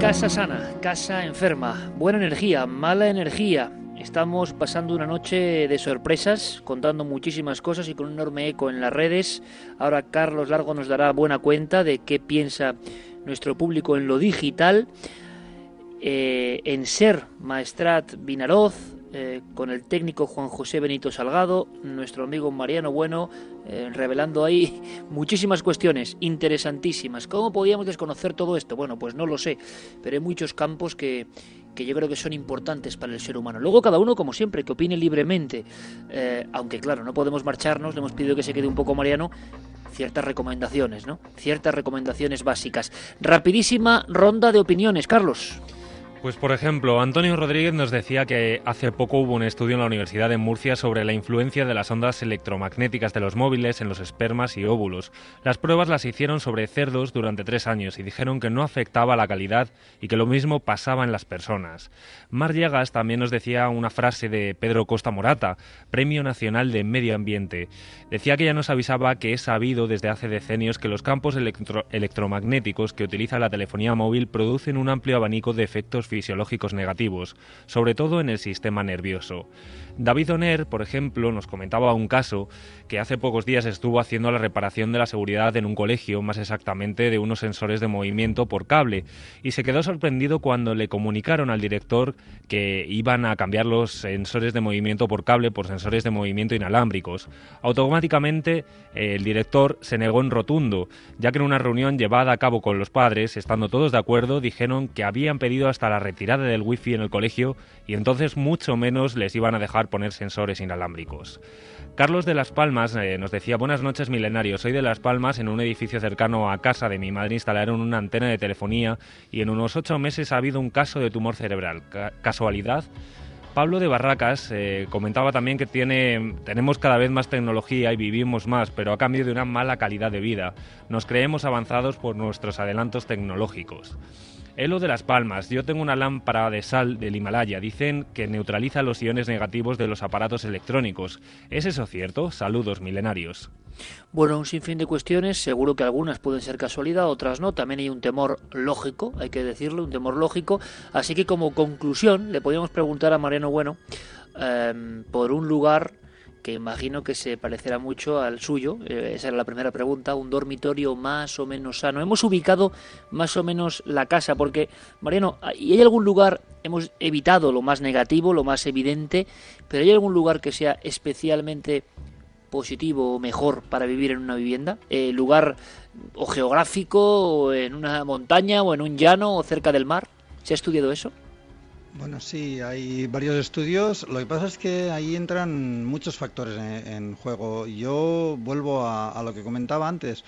Casa sana, casa enferma, buena energía, mala energía. Estamos pasando una noche de sorpresas, contando muchísimas cosas y con un enorme eco en las redes. Ahora Carlos Largo nos dará buena cuenta de qué piensa nuestro público en lo digital. Eh, en Ser Maestrat Vinaroz, eh, con el técnico Juan José Benito Salgado, nuestro amigo Mariano Bueno, eh, revelando ahí muchísimas cuestiones interesantísimas. ¿Cómo podíamos desconocer todo esto? Bueno, pues no lo sé, pero hay muchos campos que, que yo creo que son importantes para el ser humano. Luego cada uno, como siempre, que opine libremente, eh, aunque claro, no podemos marcharnos, le hemos pedido que se quede un poco Mariano, ciertas recomendaciones, ¿no? Ciertas recomendaciones básicas. Rapidísima ronda de opiniones, Carlos. Pues por ejemplo, Antonio Rodríguez nos decía que hace poco hubo un estudio en la Universidad de Murcia sobre la influencia de las ondas electromagnéticas de los móviles en los espermas y óvulos. Las pruebas las hicieron sobre cerdos durante tres años y dijeron que no afectaba la calidad y que lo mismo pasaba en las personas. Mar Llegas también nos decía una frase de Pedro Costa Morata, Premio Nacional de Medio Ambiente. Decía que ya nos avisaba que es sabido desde hace decenios que los campos electromagnéticos que utiliza la telefonía móvil producen un amplio abanico de efectos fisiológicos negativos, sobre todo en el sistema nervioso. David Oner, por ejemplo, nos comentaba un caso que hace pocos días estuvo haciendo la reparación de la seguridad en un colegio, más exactamente de unos sensores de movimiento por cable, y se quedó sorprendido cuando le comunicaron al director que iban a cambiar los sensores de movimiento por cable por sensores de movimiento inalámbricos. Automáticamente el director se negó en rotundo, ya que en una reunión llevada a cabo con los padres, estando todos de acuerdo, dijeron que habían pedido hasta la retirada del wifi en el colegio y entonces mucho menos les iban a dejar poner sensores inalámbricos. Carlos de Las Palmas eh, nos decía, buenas noches milenarios, soy de Las Palmas, en un edificio cercano a casa de mi madre instalaron una antena de telefonía y en unos ocho meses ha habido un caso de tumor cerebral. ¿Casualidad? Pablo de Barracas eh, comentaba también que tiene, tenemos cada vez más tecnología y vivimos más, pero a cambio de una mala calidad de vida. Nos creemos avanzados por nuestros adelantos tecnológicos. Elo de las Palmas. Yo tengo una lámpara de sal del Himalaya. Dicen que neutraliza los iones negativos de los aparatos electrónicos. ¿Es eso cierto? Saludos, milenarios. Bueno, un sinfín de cuestiones. Seguro que algunas pueden ser casualidad, otras no. También hay un temor lógico, hay que decirlo, un temor lógico. Así que como conclusión, le podríamos preguntar a Mariano Bueno em, por un lugar que imagino que se parecerá mucho al suyo. Eh, esa era la primera pregunta. Un dormitorio más o menos sano. Hemos ubicado más o menos la casa, porque, Mariano, ¿y hay algún lugar, hemos evitado lo más negativo, lo más evidente, pero hay algún lugar que sea especialmente positivo o mejor para vivir en una vivienda? Eh, ¿Lugar o geográfico, o en una montaña, o en un llano, o cerca del mar? ¿Se ha estudiado eso? Bueno, sí, hay varios estudios. Lo que pasa es que ahí entran muchos factores en, juego. Yo vuelvo a, lo que comentaba antes,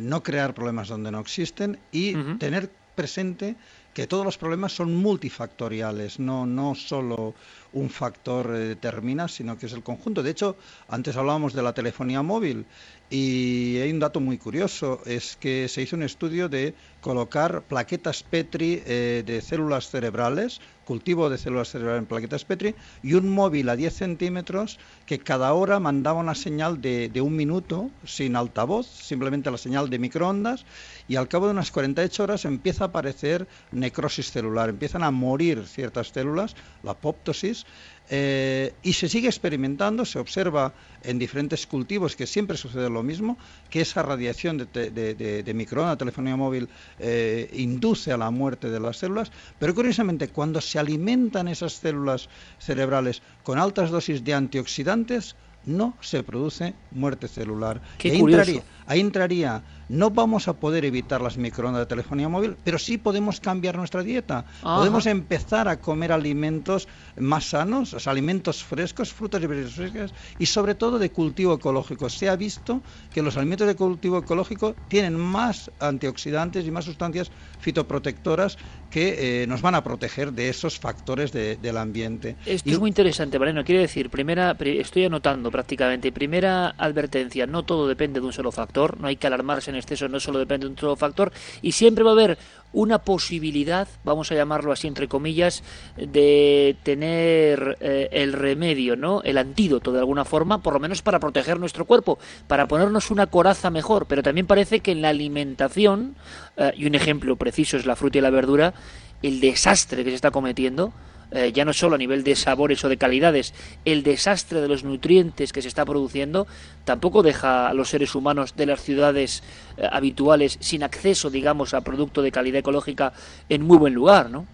no crear problemas donde no existen y tener presente que todos los problemas son multifactoriales, no, no solo un factor eh, determina, sino que es el conjunto. De hecho, antes hablábamos de la telefonía móvil y hay un dato muy curioso, es que se hizo un estudio de colocar plaquetas Petri eh, de células cerebrales, cultivo de células cerebrales en plaquetas Petri, y un móvil a 10 centímetros que cada hora mandaba una señal de, de un minuto sin altavoz, simplemente la señal de microondas, y al cabo de unas 48 horas empieza a aparecer necrosis celular, empiezan a morir ciertas células, la apoptosis, eh, y se sigue experimentando, se observa en diferentes cultivos que siempre sucede lo mismo, que esa radiación de, de, de, microondas, telefonía móvil, eh, induce a la muerte de las células, pero curiosamente cuando se alimentan esas células cerebrales con altas dosis de antioxidantes, no se produce muerte celular. Qué curioso. ahí entraría no vamos a poder evitar las microondas de telefonía móvil, pero sí podemos cambiar nuestra dieta. Podemos empezar a comer alimentos más sanos, o alimentos frescos, frutas y verduras frescas y sobre todo de cultivo ecológico. Se ha visto que los alimentos de cultivo ecológico tienen más antioxidantes y más sustancias fitoprotectoras que eh, nos van a proteger de esos factores del ambiente. Esto es muy interesante, Mariano. Quiere decir, primera, estoy anotando prácticamente, primera advertencia, no todo depende de un solo factor, no hay que alarmarse en exceso no solo depende de un solo factor y siempre va a haber una posibilidad, vamos a llamarlo así entre comillas, de tener eh, el remedio, ¿no? El antídoto de alguna forma, por lo menos para proteger nuestro cuerpo, para ponernos una coraza mejor, pero también parece que en la alimentación, eh, y un ejemplo preciso es la fruta y la verdura, el desastre que se está cometiendo, eh, ya no solo a nivel de sabores o de calidades, el desastre de los nutrientes que se está produciendo tampoco deja a los seres humanos de las ciudades eh, habituales sin acceso, digamos, a producto de calidad ecológica en muy buen lugar, ¿no?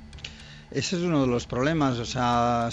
Ese es uno de los problemas. O sea,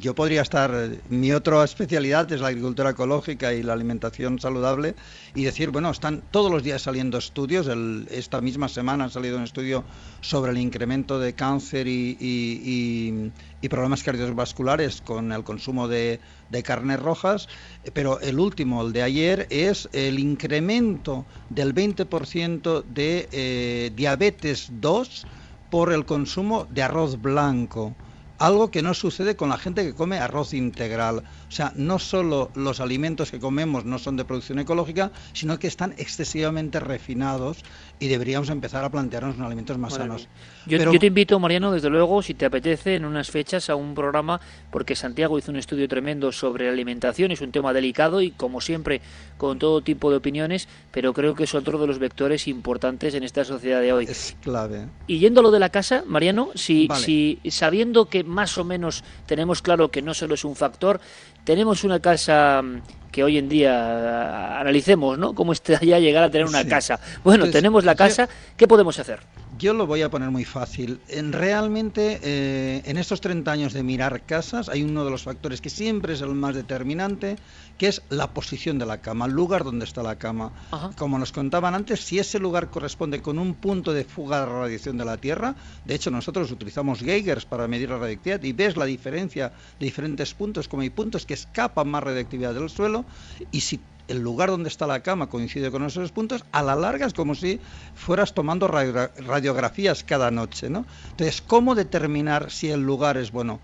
yo podría estar. Mi otra especialidad es la agricultura ecológica y la alimentación saludable y decir, bueno, están todos los días saliendo estudios. esta misma semana ha salido un estudio sobre el incremento de cáncer y, problemas cardiovasculares con el consumo de, carnes rojas. Pero el último, el de ayer, es el incremento del 20% de eh, diabetes 2 por el consumo de arroz blanco, algo que no sucede con la gente que come arroz integral. O sea, no solo los alimentos que comemos no son de producción ecológica, sino que están excesivamente refinados y deberíamos empezar a plantearnos unos alimentos más sanos. Yo, yo, te invito, Mariano, desde luego, si te apetece, en unas fechas a un programa, porque Santiago hizo un estudio tremendo sobre alimentación, es un tema delicado y, como siempre, con todo tipo de opiniones, pero creo que es otro de los vectores importantes en esta sociedad de hoy. Es clave. Y yendo a lo de la casa, Mariano, si, si sabiendo que más o menos tenemos claro que no solo es un factor, tenemos una casa mm, que hoy en día analicemos, ¿no? Cómo ya llegar a tener una casa. Bueno, tenemos la casa, ¿qué podemos hacer? Yo lo voy a poner muy fácil. En, realmente, eh, en estos 30 años de mirar casas, hay uno de los factores que siempre es el más determinante, que es la posición de la cama, el lugar donde está la cama. Como nos contaban antes, si ese lugar corresponde con un punto de fuga de radiación de la Tierra, de hecho nosotros utilizamos Geigers para medir la radioactividad y ves la diferencia de diferentes puntos, como hay puntos que escapan más radioactividad del suelo, y si el lugar donde está la cama coincide con esos puntos, a la larga es como si fueras tomando radiografías cada noche, ¿no? Entonces, ¿cómo determinar si el lugar es bueno?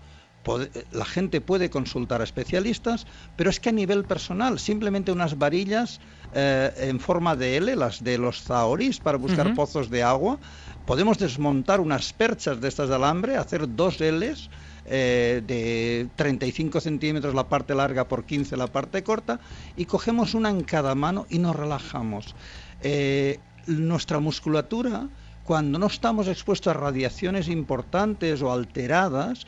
La gente puede consultar a especialistas, pero es que a nivel personal, simplemente unas varillas eh, en forma de L, las de los zaoris, para buscar pozos de agua, podemos desmontar unas perchas de estas de alambre, hacer dos Ls, eh, de 35 centímetros la parte larga por 15 la parte corta y cogemos una en cada mano y nos relajamos. Eh, nuestra musculatura cuando no estamos expuestos a radiaciones importantes o alteradas,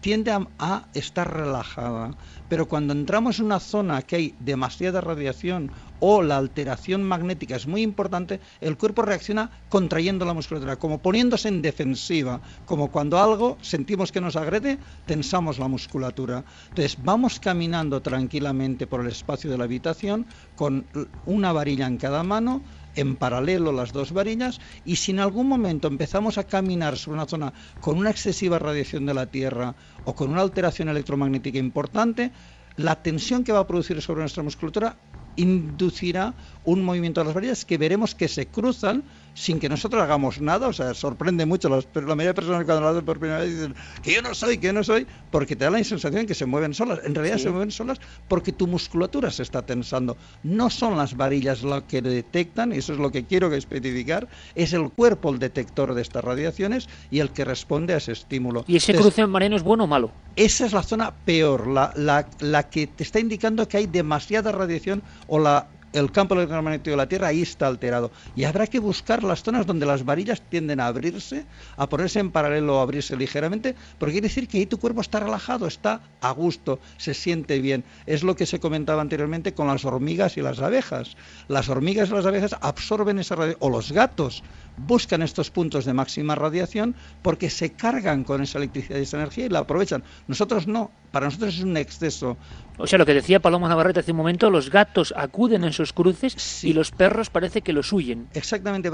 tiende a, estar relajada. Pero cuando entramos en una zona que hay demasiada radiación o la alteración magnética es muy importante, el cuerpo reacciona contrayendo la musculatura, como poniéndose en defensiva, como cuando algo sentimos que nos agrede, tensamos la musculatura. Entonces vamos caminando tranquilamente por el espacio de la habitación con una varilla en cada mano, en paralelo las dos varillas y si en algún momento empezamos a caminar sobre una zona con una excesiva radiación de la Tierra o con una alteración electromagnética importante, la tensión que va a producir sobre nuestra musculatura inducirá un movimiento de las varillas que veremos que se cruzan sin que nosotros hagamos nada. O sea, sorprende mucho. la mayoría de personas cuando lo hacen por primera vez dicen que yo no soy, que yo no soy, porque te da la sensación que se mueven solas. En realidad se mueven solas porque tu musculatura se está tensando. No son las varillas lo que detectan, eso es lo que quiero especificar, es el cuerpo el detector de estas radiaciones y el que responde a ese estímulo. ¿Y ese cruce marino es bueno o malo? Esa es la zona peor, la, la, la que te está indicando que hay demasiada radiación o la el campo electromagnético de la Tierra ahí está alterado. Y habrá que buscar las zonas donde las varillas tienden a abrirse, a ponerse en paralelo o abrirse ligeramente, porque quiere decir que ahí tu cuerpo está relajado, está a gusto, se siente bien. Es lo que se comentaba anteriormente con las hormigas y las abejas. Las hormigas y las abejas absorben esa radiación, o los gatos buscan estos puntos de máxima radiación porque se cargan con esa electricidad y esa energía y la aprovechan. Nosotros no, para nosotros es un exceso. O sea, lo que decía Paloma Navarrete hace un momento, los gatos acuden en sus cruces y los perros parece que los huyen. Exactamente,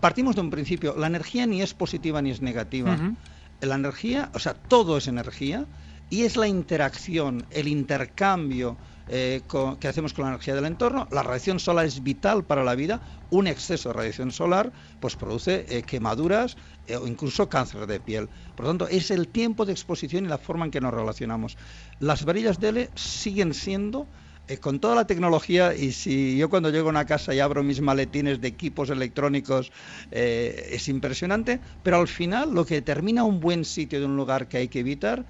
partimos de un principio, la energía ni es positiva ni es negativa. La energía, o sea, todo es energía y es la interacción, el intercambio eh, que hacemos con la energía del entorno. La radiación solar es vital para la vida. Un exceso de radiación solar pues produce eh, quemaduras eh, o incluso cáncer de piel. Por lo tanto, es el tiempo de exposición y la forma en que nos relacionamos. Las varillas de siguen siendo con toda la tecnología y si yo cuando llego a una casa y abro mis maletines de equipos electrónicos es impresionante, pero al final lo que determina un buen sitio de un lugar que hay que evitar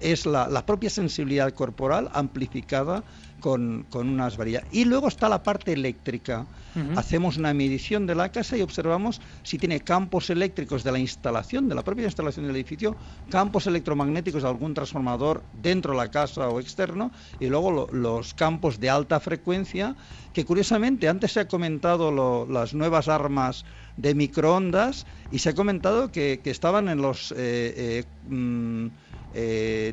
es la, propia sensibilidad corporal amplificada con, unas varillas. Y luego está la parte eléctrica. Hacemos una medición de la casa y observamos si tiene campos eléctricos de la instalación, de la propia instalación del edificio, campos electromagnéticos de algún transformador dentro de la casa o externo, y luego los campos de alta frecuencia, que curiosamente antes se ha comentado las nuevas armas de microondas y se ha comentado que, estaban en los 2,4 eh, eh, mm, eh,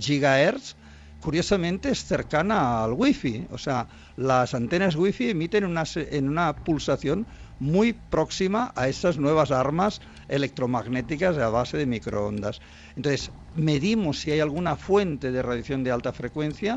gigahertz curiosamente es cercana al wifi. O sea, las antenas wifi emiten una, en una pulsación muy próxima a esas nuevas armas electromagnéticas a base de microondas. Entonces, medimos si hay alguna fuente de radiación de alta frecuencia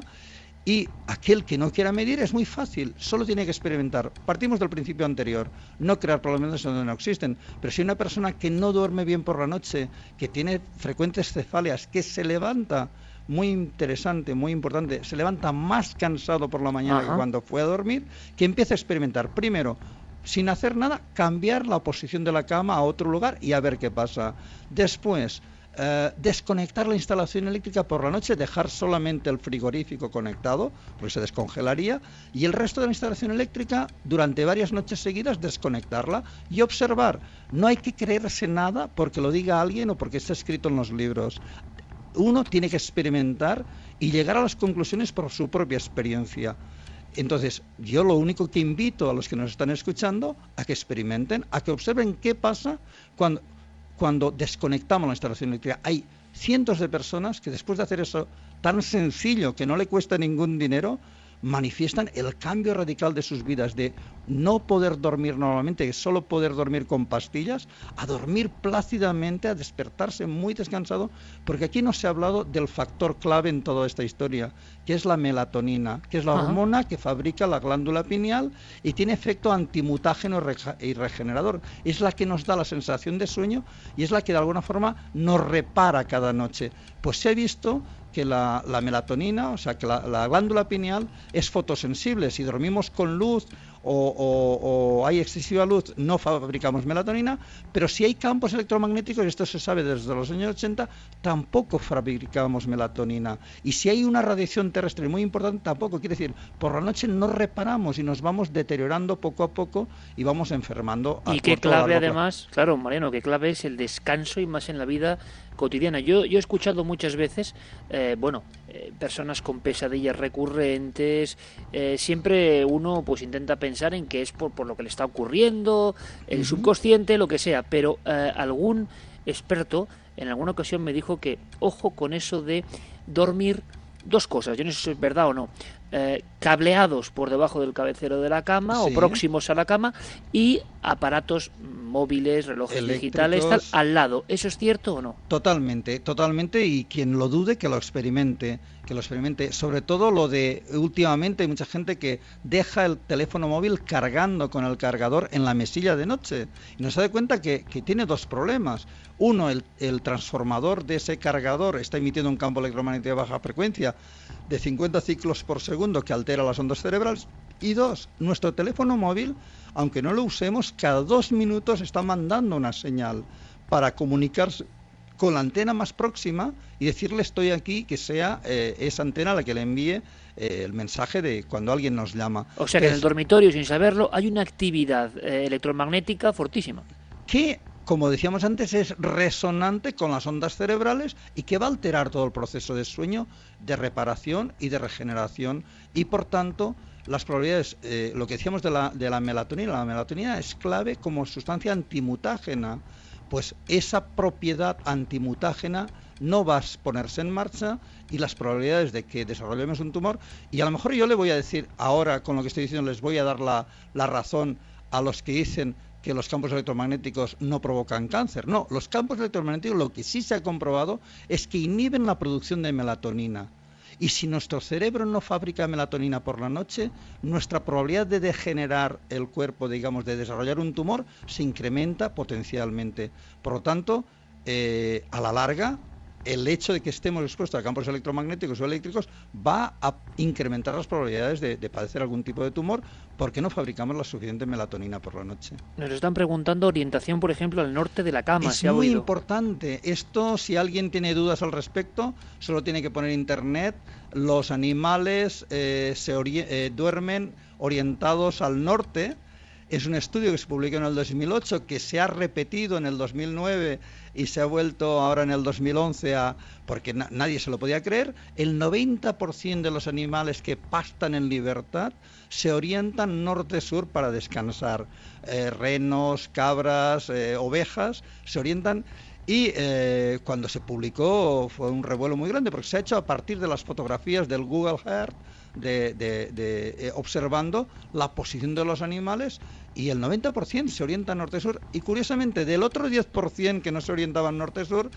y aquel que no quiera medir es muy fácil, solo tiene que experimentar. Partimos del principio anterior, no crear problemas donde no existen. Pero si una persona que no duerme bien por la noche, que tiene frecuentes cefaleas, que se levanta muy interesante, muy importante, se levanta más cansado por la mañana que cuando fue a dormir, que empiece a experimentar. Primero, sin hacer nada, cambiar la posición de la cama a otro lugar y a ver qué pasa. Después, eh, desconectar la instalación eléctrica por la noche, dejar solamente el frigorífico conectado, porque se descongelaría, y el resto de la instalación eléctrica durante varias noches seguidas desconectarla y observar. No hay que creerse nada porque lo diga alguien o porque está escrito en los libros uno tiene que experimentar y llegar a las conclusiones por su propia experiencia. Entonces, yo lo único que invito a los que nos están escuchando a que experimenten, a que observen qué pasa cuando, cuando desconectamos la instalación eléctrica. Hay cientos de personas que después de hacer eso tan sencillo, que no le cuesta ningún dinero, manifiestan el cambio radical de sus vidas, de no poder dormir normalmente, solo poder dormir con pastillas, a dormir plácidamente, a despertarse muy descansado, porque aquí no se ha hablado del factor clave en toda esta historia, que es la melatonina, que es la hormona que fabrica la glándula pineal y tiene efecto antimutágeno y regenerador. Es la que nos da la sensación de sueño y es la que de alguna forma nos repara cada noche. Pues se ha visto que la, melatonina, o sea, que la, glándula pineal es fotosensible. Si dormimos con luz o, hay excesiva luz, no fabricamos melatonina, pero si hay campos electromagnéticos, y esto se sabe desde los años 80, tampoco fabricamos melatonina. Y si hay una radiación terrestre muy importante, tampoco. Quiere decir, por la noche no reparamos y nos vamos deteriorando poco a poco y vamos enfermando. y qué clave además, claro, Mariano, qué clave es el descanso y más en la vida cotidiana. Yo, yo he escuchado muchas veces, eh, bueno, eh, personas con pesadillas recurrentes, eh, siempre uno pues intenta pensar en que es por, por lo que le está ocurriendo, el subconsciente, lo que sea, pero algún experto en alguna ocasión me dijo que ojo con eso de dormir dos cosas, yo no sé si es verdad o no, cableados por debajo del cabecero de la cama o próximos a la cama y aparatos móviles, relojes digitales, tal, al lado. ¿Eso es cierto o no? Totalmente, totalmente. Y quien lo dude, que lo experimente, que lo experimente. Sobre todo lo de últimamente hay mucha gente que deja el teléfono móvil cargando con el cargador en la mesilla de noche y no se da cuenta que, tiene dos problemas. Uno, el, el transformador de ese cargador está emitiendo un campo electromagnético de baja frecuencia de 50 ciclos por segundo que altera las ondas cerebrales. Y dos, nuestro teléfono móvil aunque no lo usemos, cada dos minutos está mandando una señal para comunicarse con la antena más próxima y decirle estoy aquí, que sea eh, esa antena la que le envíe eh, el mensaje de cuando alguien nos llama. O sea que en el dormitorio, sin saberlo, hay una actividad eh, electromagnética fortísima. Que, como decíamos antes, es resonante con las ondas cerebrales y que va a alterar todo el proceso de sueño, de reparación y de regeneración. Y, por tanto, las probabilidades, eh, lo que decíamos de la, de la melatonina, la melatonina es clave como sustancia antimutágena, pues esa propiedad antimutágena no va a ponerse en marcha y las probabilidades de que desarrollemos un tumor, y a lo mejor yo le voy a decir ahora con lo que estoy diciendo, les voy a dar la, la razón a los que dicen que los campos electromagnéticos no provocan cáncer. No, los campos electromagnéticos lo que sí se ha comprobado es que inhiben la producción de melatonina. Y si nuestro cerebro no fabrica melatonina por la noche, nuestra probabilidad de degenerar el cuerpo, digamos, de desarrollar un tumor, se incrementa potencialmente. Por lo tanto, eh, a la larga, el hecho de que estemos expuestos a campos electromagnéticos o eléctricos va a incrementar las probabilidades de, padecer algún tipo de tumor porque no fabricamos la suficiente melatonina por la noche. Nos están preguntando orientación, por ejemplo, al norte de la cama. Es muy importante. Esto, si alguien tiene dudas al respecto, solo tiene que poner internet. Los animales eh, se eh, duermen orientados al norte es un estudio que se publicó en el 2008, que se ha repetido en el 2009 y se ha vuelto ahora en el 2011 a, porque nadie se lo podía creer. El 90% de los animales que pastan en libertad se orientan norte-sur para descansar. Eh, renos, cabras, eh, ovejas, se orientan y eh, cuando se publicó fue un revuelo muy grande porque se ha hecho a partir de las fotografías del Google Earth de, observando la posición de los animales y el 90% se orienta norte-sur. Y curiosamente, del otro 10% que no se orientaban norte-sur,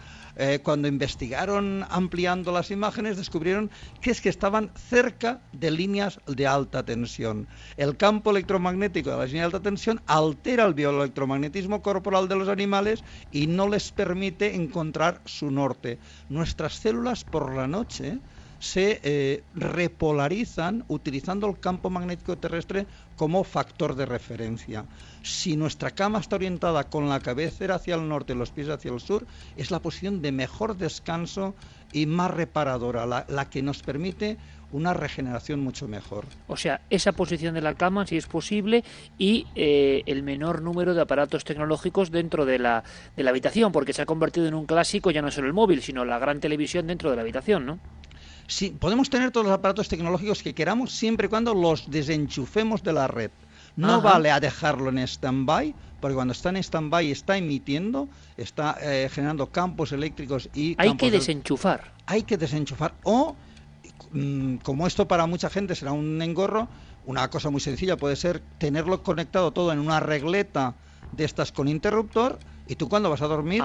cuando investigaron ampliando las imágenes, descubrieron que es que estaban cerca de líneas de alta tensión. El campo electromagnético de las líneas de alta tensión altera el bioelectromagnetismo corporal de los animales y no les permite encontrar su norte. Nuestras células por la noche se eh, repolarizan utilizando el campo magnético terrestre como factor de referencia. Si nuestra cama está orientada con la cabecera hacia el norte y los pies hacia el sur, es la posición de mejor descanso y más reparadora, la, que nos permite una regeneración mucho mejor. O sea, esa posición de la cama, si es posible, y eh, el menor número de aparatos tecnológicos dentro de la, de la habitación, porque se ha convertido en un clásico ya no solo el móvil, sino la gran televisión dentro de la habitación, ¿no? Sí, podemos tener todos los aparatos tecnológicos que queramos siempre y cuando los desenchufemos de la red. No vale a dejarlo en stand-by, porque cuando está en stand-by está emitiendo, está eh, generando campos eléctricos y... Hay que desenchufar. Hay que desenchufar. O, como esto para mucha gente será un engorro, una cosa muy sencilla puede ser tenerlo conectado todo en una regleta de estas con interruptor y tú cuando vas a dormir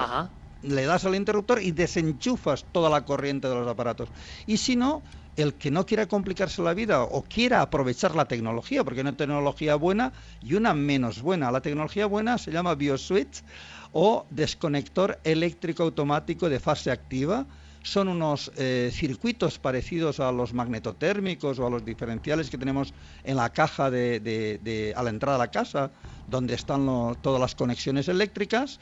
le das al interruptor y desenchufas toda la corriente de los aparatos. Y si no, el que no quiera complicarse la vida o quiera aprovechar la tecnología, porque hay una tecnología buena y una menos buena. La tecnología buena se llama BioSwitch o desconector eléctrico automático de fase activa. Son unos eh, circuitos parecidos a los magnetotérmicos o a los diferenciales que tenemos en la caja de, a la entrada a la casa, donde están todas las conexiones eléctricas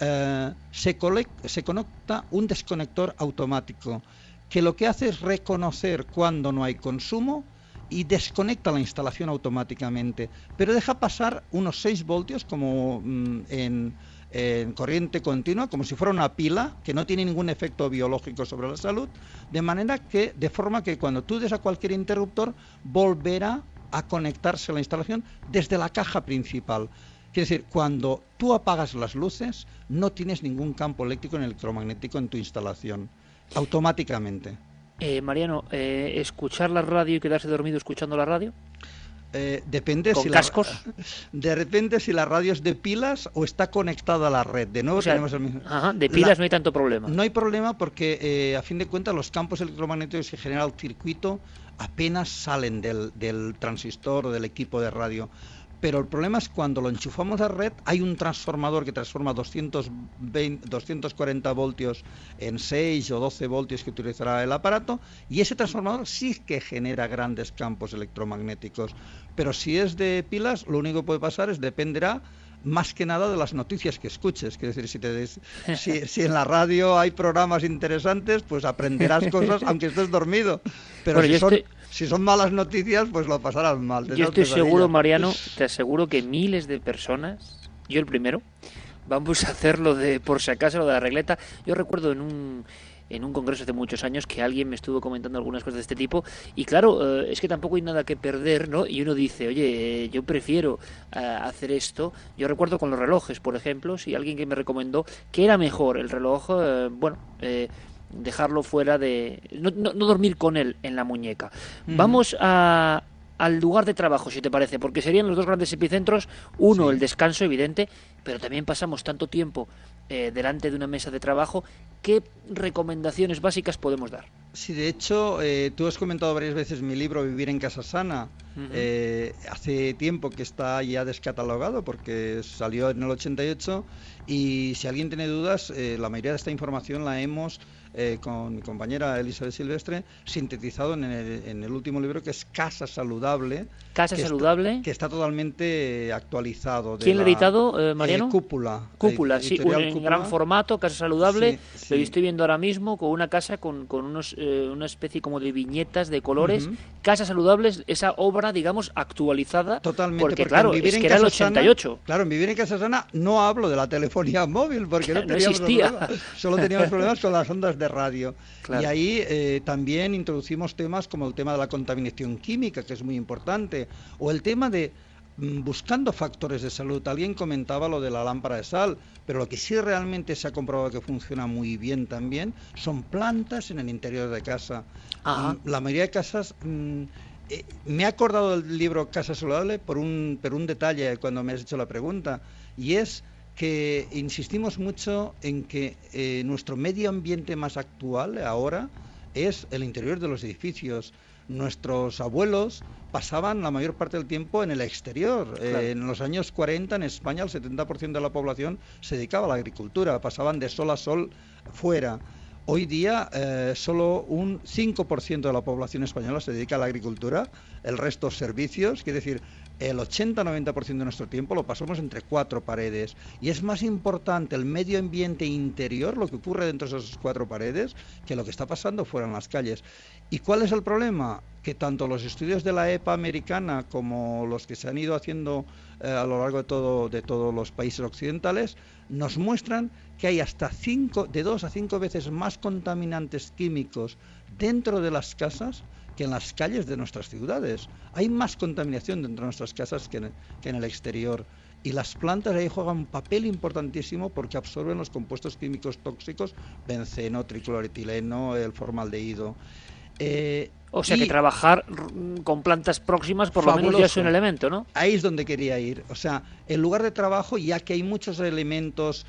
eh, se, se conecta un desconector automático que lo que hace es reconocer cuando no hay consumo y desconecta la instalación automáticamente, pero deja pasar unos 6 voltios como mm, en, en, corriente continua, como si fuera una pila que no tiene ningún efecto biológico sobre la salud, de manera que, de forma que cuando tú des a cualquier interruptor, volverá a conectarse la instalación desde la caja principal. Quiere decir, cuando tú apagas las luces, no tienes ningún campo eléctrico electromagnético en tu instalación, automáticamente. Eh, Mariano, eh, ¿escuchar la radio y quedarse dormido escuchando la radio? Eh, depende ¿Con si cascos? de repente si la radio es de pilas o está conectada a la red. De nuevo tenemos el mismo. Ajá, de pilas no hay tanto problema. No hay problema porque eh, a fin de cuentas los campos electromagnéticos que genera el circuito apenas salen del, del transistor o del equipo de radio pero el problema es cuando lo enchufamos a red, hay un transformador que transforma 220, 240 voltios en 6 o 12 voltios que utilizará el aparato, y ese transformador sí que genera grandes campos electromagnéticos. Pero si es de pilas, lo único que puede pasar es dependerá más que nada de las noticias que escuches. Quiero decir, si, te si, en la radio hay programas interesantes, pues aprenderás cosas aunque estés dormido. Pero si, son, si, son, malas noticias, pues lo pasarás mal. Yo estoy seguro, Mariano, te aseguro que miles de personas, yo el primero, vamos a hacerlo de, por si acaso, lo de la regleta. Yo recuerdo en un en un congreso hace muchos años que alguien me estuvo comentando algunas cosas de este tipo y claro, eh, es que tampoco hay nada que perder, ¿no? Y uno dice, oye, eh, yo prefiero eh, hacer esto. Yo recuerdo con los relojes, por ejemplo, si alguien que me recomendó que era mejor el reloj, bueno, dejarlo fuera de... No, no, dormir con él en la muñeca. Vamos a, al lugar de trabajo, si te parece, porque serían los dos grandes epicentros, uno el descanso evidente, pero también pasamos tanto tiempo eh, delante de una mesa de trabajo, ¿qué recomendaciones básicas podemos dar? Sí, de hecho, eh, tú has comentado varias veces mi libro Vivir en Casa Sana. Eh, hace tiempo que está ya descatalogado porque salió en el 88 y si alguien tiene dudas, la mayoría de esta información la hemos eh, con mi compañera Elizabeth Silvestre, sintetizado en el, último libro que es Casa Saludable. Casa Saludable. que está totalmente actualizado. ¿Quién lo ha editado, eh, Mariano? Cúpula. Cúpula, sí, en gran formato, Casa Saludable. Lo estoy viendo ahora mismo con una casa con, con unos, una especie como de viñetas de colores. Casa Saludable es esa obra, digamos, actualizada. Totalmente. Porque, claro, es que era el 88. claro, en Vivir en Casa Sana no hablo de la telefonía móvil porque no, teníamos Problemas, solo teníamos problemas con las ondas de radio. Y ahí eh, también introducimos temas como el tema de la contaminación química, que es muy importante, o el tema de mm, buscando factores de salud. Alguien comentaba lo de la lámpara de sal, pero lo que sí realmente se ha comprobado que funciona muy bien también son plantas en el interior de casa. Mm, la mayoría de casas... Mm, eh, me he acordado del libro Casa Saludable por un, por un detalle cuando me has hecho la pregunta, y es que insistimos mucho en que eh, nuestro medio ambiente más actual ahora es el interior de los edificios. Nuestros abuelos pasaban la mayor parte del tiempo en el exterior. Eh, en los años 40 en España el 70% de la población se dedicaba a la agricultura, pasaban de sol a sol fuera. Hoy día eh, solo un 5% de la población española se dedica a la agricultura, el resto servicios, quiere decir, el 80-90% de nuestro tiempo lo pasamos entre cuatro paredes y es más importante el medio ambiente interior, lo que ocurre dentro de esas cuatro paredes, que lo que está pasando fuera en las calles. ¿Y cuál es el problema? Que tanto los estudios de la EPA americana como los que se han ido haciendo eh, a lo largo de, todo, de todos los países occidentales nos muestran que hay hasta cinco, de dos a cinco veces más contaminantes químicos dentro de las casas que en las calles de nuestras ciudades. Hay más contaminación dentro de nuestras casas que en, el exterior. Y las plantas ahí juegan un papel importantísimo porque absorben los compuestos químicos tóxicos, benceno, tricloretileno, el formaldehído. Eh, o sea que trabajar con plantas próximas por lo menos ya es un elemento, ¿no? Ahí es donde quería ir. O sea, el lugar de trabajo, ya que hay muchos elementos,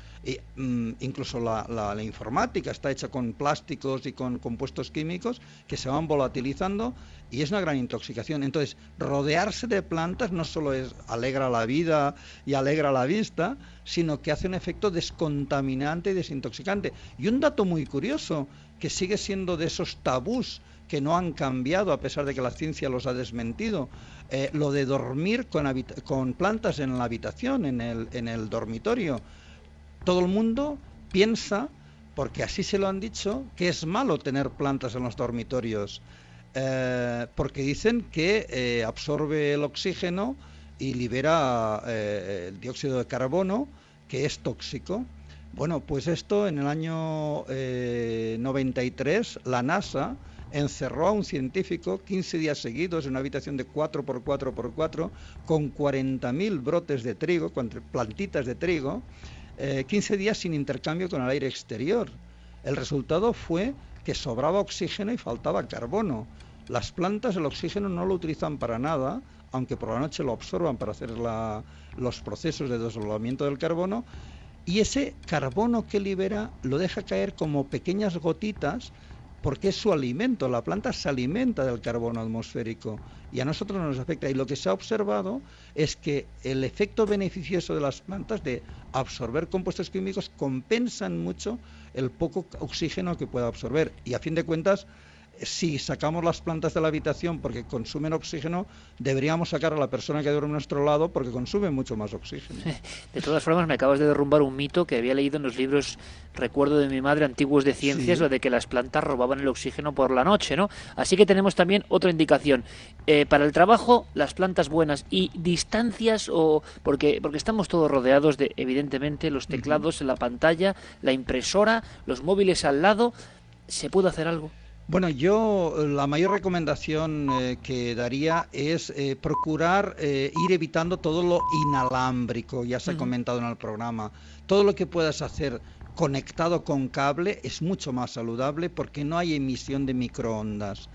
mm, incluso la, informática está hecha con plásticos y con compuestos químicos que se van volatilizando y es una gran intoxicación. Entonces, rodearse de plantas no solo es alegra la vida y alegra la vista, sino que hace un efecto descontaminante y desintoxicante. Y un dato muy curioso, que sigue siendo de esos tabús que no han cambiado a pesar de que la ciencia los ha desmentido. Eh, lo de dormir con, con, plantas en la habitación, en el, en el dormitorio. Todo el mundo piensa, porque así se lo han dicho, que es malo tener plantas en los dormitorios, eh, porque dicen que eh, absorbe el oxígeno y libera el dióxido de carbono, que es tóxico. Bueno, pues esto en el año 93, la NASA encerró a un científico 15 días seguidos en una habitación de 4x4x4 con 40.000 brotes de trigo, plantitas de trigo, 15 eh, días sin intercambio con el aire exterior. El resultado fue que sobraba oxígeno y faltaba carbono. Las plantas el oxígeno no lo utilizan para nada, aunque por la noche lo absorban para hacer los procesos de desolvamiento del carbono, y ese carbono que libera lo deja caer como pequeñas gotitas porque es su alimento, la planta se alimenta del carbono atmosférico y a nosotros nos afecta. Y lo que se ha observado es que el efecto beneficioso de las plantas de absorber compuestos químicos compensan mucho el poco oxígeno que pueda absorber. Y a fin de cuentas, si sacamos las plantas de la habitación porque consumen oxígeno, deberíamos sacar a la persona que duerme a nuestro lado porque consume mucho más oxígeno. De todas formas, me acabas de derrumbar un mito que había leído en los libros, recuerdo de mi madre, antiguos de ciencias, lo de que las plantas robaban el oxígeno por la noche, ¿no? Así que tenemos también otra indicación. Eh, para el trabajo, las plantas buenas y distancias, o porque, porque estamos todos rodeados de, evidentemente, los teclados en la pantalla, la impresora, los móviles al lado, ¿se puede hacer algo? Bueno, yo la mayor recomendación eh, que daría es eh, procurar eh, ir evitando todo lo inalámbrico, ya se ha comentado en el programa. Todo lo que puedas hacer conectado con cable es mucho más saludable porque no hay emisión de microondas.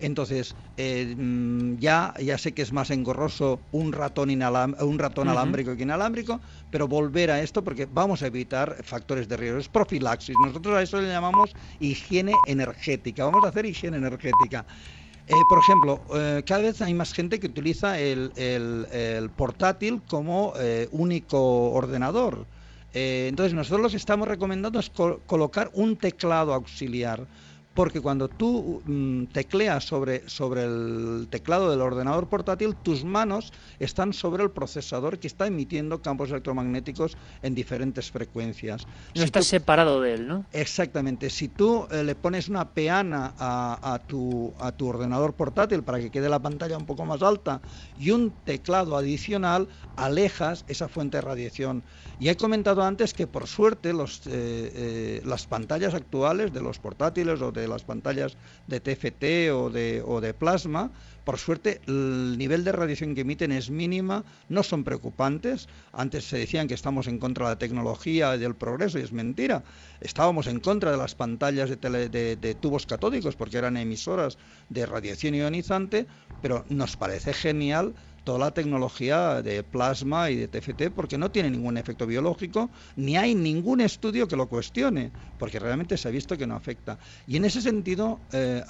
Entonces, eh, mm, ya, ya sé que es más engorroso un ratón, un ratón alámbrico que inalámbrico, pero volver a esto porque vamos a evitar factores de riesgo. Es profilaxis. Nosotros a eso le llamamos higiene energética. Vamos a hacer higiene energética. Eh, por ejemplo, eh, cada vez hay más gente que utiliza el, portátil como único ordenador. entonces nosotros lo que estamos recomendando es colocar un teclado auxiliar porque cuando tú mm, tecleas sobre, sobre el teclado del ordenador portátil, tus manos están sobre el procesador que está emitiendo campos electromagnéticos en diferentes frecuencias. No estás separado de él, ¿no? Exactamente. Si tú eh, le pones una peana a, tu, a tu ordenador portátil para que quede la pantalla un poco más alta y un teclado adicional, alejas esa fuente de radiación. Y he comentado antes que por suerte los, eh, eh, las pantallas actuales de los portátiles o de las pantallas de TFT o de, o de plasma, por suerte el nivel de radiación que emiten es mínima, no son preocupantes. Antes se decían que estamos en contra de la tecnología y del progreso y es mentira. Estábamos en contra de las pantallas de, de tubos catódicos porque eran emisoras de radiación ionizante, pero nos parece genial toda la tecnología de plasma y de TFT porque no tiene ningún efecto biológico, ni hay ningún estudio que lo cuestione, porque realmente se ha visto que no afecta. Y en ese sentido, eh,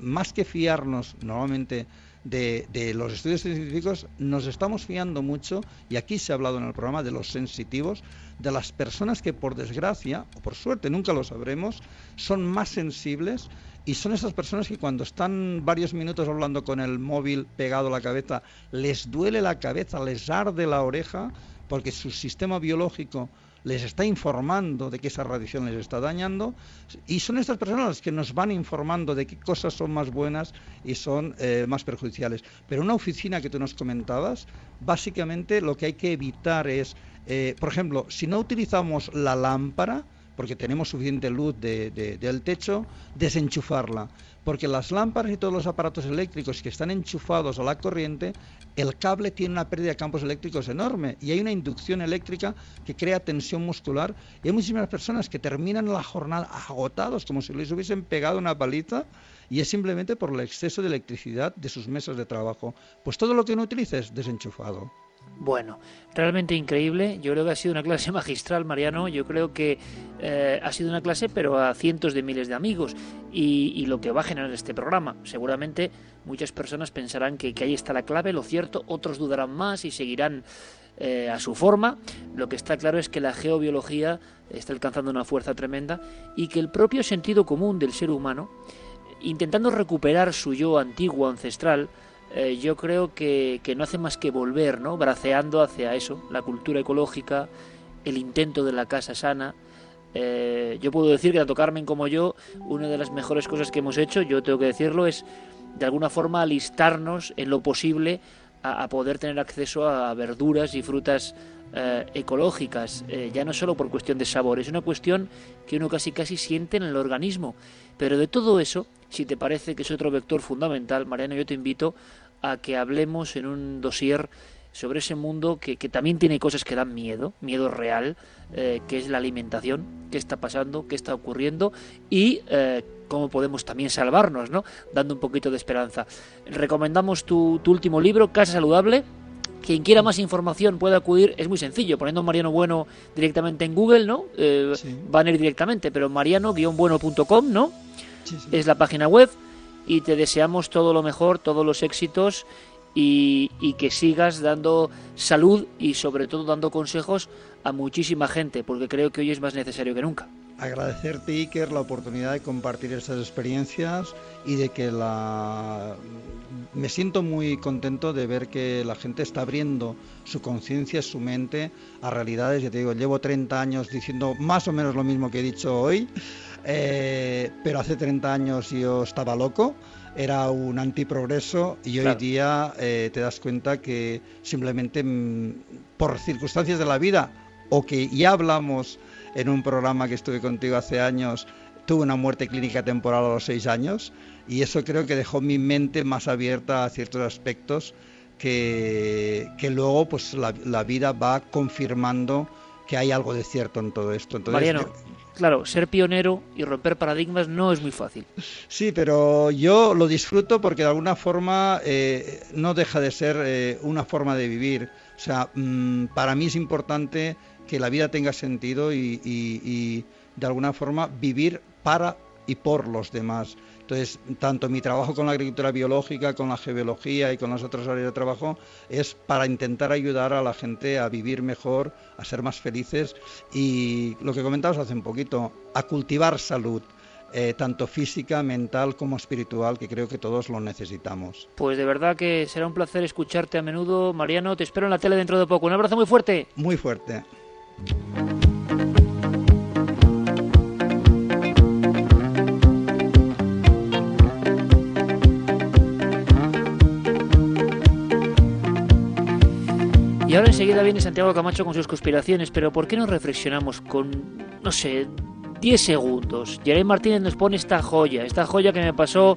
más que fiarnos normalmente de, de, los estudios científicos, nos estamos fiando mucho, y aquí se ha hablado en el programa de los sensitivos, de las personas que por desgracia, o por suerte, nunca lo sabremos, son más sensibles y son esas personas que cuando están varios minutos hablando con el móvil pegado a la cabeza, les duele la cabeza, les arde la oreja, porque su sistema biológico les está informando de que esa radiación les está dañando y son estas personas las que nos van informando de qué cosas son más buenas y son eh, más perjudiciales. Pero una oficina que tú nos comentabas, básicamente lo que hay que evitar es, eh, por ejemplo, si no utilizamos la lámpara, porque tenemos suficiente luz del techo, desenchufarla. Porque las lámparas y todos los aparatos eléctricos que están enchufados a la corriente, el cable tiene una pérdida de campos eléctricos enorme y hay una inducción eléctrica que crea tensión muscular. Y hay muchísimas personas que terminan la jornada agotados, como si les hubiesen pegado una paliza, y es simplemente por el exceso de electricidad de sus mesas de trabajo. Pues todo lo que no utilices, desenchufado. Bueno, realmente increíble. Yo creo que ha sido una clase magistral, Mariano. Yo creo que eh, ha sido una clase, pero a cientos de miles de amigos. Y, lo que va a generar este programa. Seguramente muchas personas pensarán que, ahí está la clave, lo cierto. Otros dudarán más y seguirán eh, a su forma. Lo que está claro es que la geobiología está alcanzando una fuerza tremenda y que el propio sentido común del ser humano, intentando recuperar su yo antiguo, ancestral, eh, yo creo que, no hace más que volver, ¿no? Braceando hacia eso, la cultura ecológica, el intento de la casa sana. Eh, yo puedo decir que tanto Carmen como yo, una de las mejores cosas que hemos hecho, yo tengo que decirlo, es de alguna forma alistarnos en lo posible a, poder tener acceso a verduras y frutas eh, ecológicas, ya no solo por cuestión de sabor, es una cuestión que uno casi casi siente en el organismo. Pero de todo eso, si te parece que es otro vector fundamental, Mariano, yo te invito a que hablemos en un dossier sobre ese mundo que, también tiene cosas que dan miedo, miedo real, eh, que es la alimentación, qué está pasando, qué está ocurriendo y eh, cómo podemos también salvarnos, ¿no? Dando un poquito de esperanza. Recomendamos tu, último libro, Casa Saludable. Quien quiera más información puede acudir, es muy sencillo, poniendo Mariano Bueno directamente en Google, ¿no? Eh, van a ir directamente, pero mariano-bueno.com, ¿no? Es la página web y te deseamos todo lo mejor, todos los éxitos y, que sigas dando salud y sobre todo dando consejos a muchísima gente, porque creo que hoy es más necesario que nunca. Agradecerte, Iker, la oportunidad de compartir estas experiencias y de que la... Me siento muy contento de ver que la gente está abriendo su conciencia, su mente a realidades. Ya te digo, llevo 30 años diciendo más o menos lo mismo que he dicho hoy eh, pero hace 30 años yo estaba loco, era un antiprogreso y hoy día eh, te das cuenta que simplemente mm, por circunstancias de la vida o que ya hablamos en un programa que estuve contigo hace años, tuve una muerte clínica temporal a los 6 años y eso creo que dejó mi mente más abierta a ciertos aspectos que, que luego pues la, la, vida va confirmando que hay algo de cierto en todo esto. Entonces, Claro, ser pionero y romper paradigmas no es muy fácil. Sí, pero yo lo disfruto porque de alguna forma eh, no deja de ser eh, una forma de vivir. O sea, mm, para mí es importante que la vida tenga sentido y, de alguna forma vivir para y por los demás. Entonces, tanto mi trabajo con la agricultura biológica, con la geología y con las otras áreas de trabajo es para intentar ayudar a la gente a vivir mejor, a ser más felices y lo que comentabas hace un poquito, a cultivar salud. Eh, tanto física, mental como espiritual, que creo que todos lo necesitamos. Pues de verdad que será un placer escucharte a menudo, Mariano. Te espero en la tele dentro de poco. Un abrazo muy fuerte. Muy fuerte. Y ahora enseguida viene Santiago Camacho con sus conspiraciones, pero ¿por qué no reflexionamos con, no sé, 10 segundos? Jeremy Martínez nos pone esta joya, esta joya que me pasó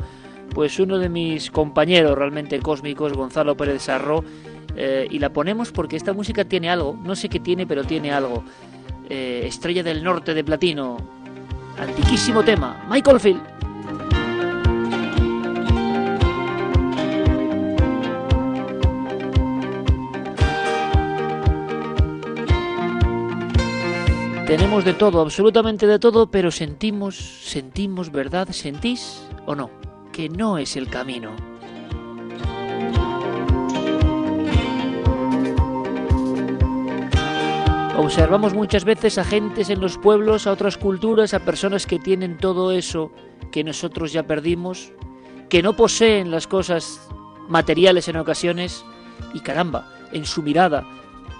pues uno de mis compañeros realmente cósmicos, Gonzalo Pérez Sarro, eh, y la ponemos porque esta música tiene algo, no sé qué tiene, pero tiene algo. Eh, Estrella del Norte de Platino, antiquísimo tema, Michael Field. Tenemos de todo, absolutamente de todo, pero sentimos, sentimos, ¿verdad? ¿Sentís o no? Que no es el camino. Observamos muchas veces a gentes en los pueblos, a otras culturas, a personas que tienen todo eso que nosotros ya perdimos, que no poseen las cosas materiales en ocasiones, y caramba, en su mirada,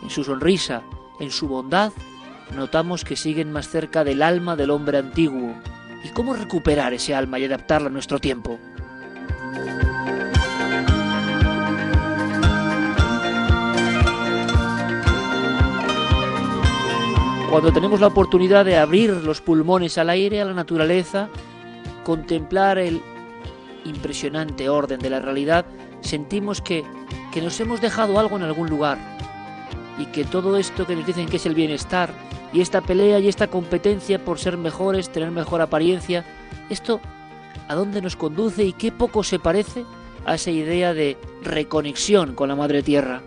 en su sonrisa, en su bondad, notamos que siguen más cerca del alma del hombre antiguo. ¿Y cómo recuperar ese alma y adaptarla a nuestro tiempo? Cuando tenemos la oportunidad de abrir los pulmones al aire, a la naturaleza, contemplar el impresionante orden de la realidad, sentimos que, que nos hemos dejado algo en algún lugar y que todo esto que nos dicen que es el bienestar, y esta pelea y esta competencia por ser mejores, tener mejor apariencia, esto a dónde nos conduce y qué poco se parece a esa idea de reconexión con la Madre Tierra.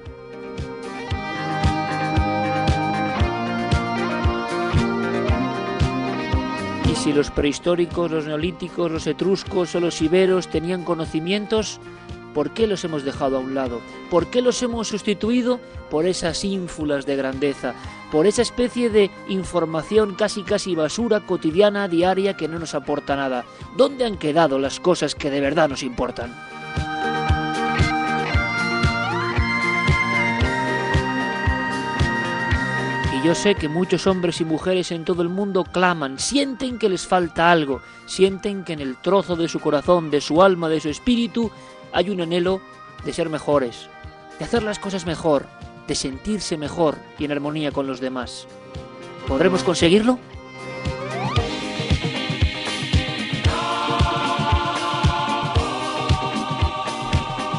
Y si los prehistóricos, los neolíticos, los etruscos o los iberos tenían conocimientos, ¿Por qué los hemos dejado a un lado? ¿Por qué los hemos sustituido por esas ínfulas de grandeza? Por esa especie de información casi casi basura cotidiana, diaria, que no nos aporta nada. ¿Dónde han quedado las cosas que de verdad nos importan? Y yo sé que muchos hombres y mujeres en todo el mundo claman, sienten que les falta algo, sienten que en el trozo de su corazón, de su alma, de su espíritu, hay un anhelo de ser mejores, de hacer las cosas mejor, de sentirse mejor y en armonía con los demás. ¿Podremos conseguirlo?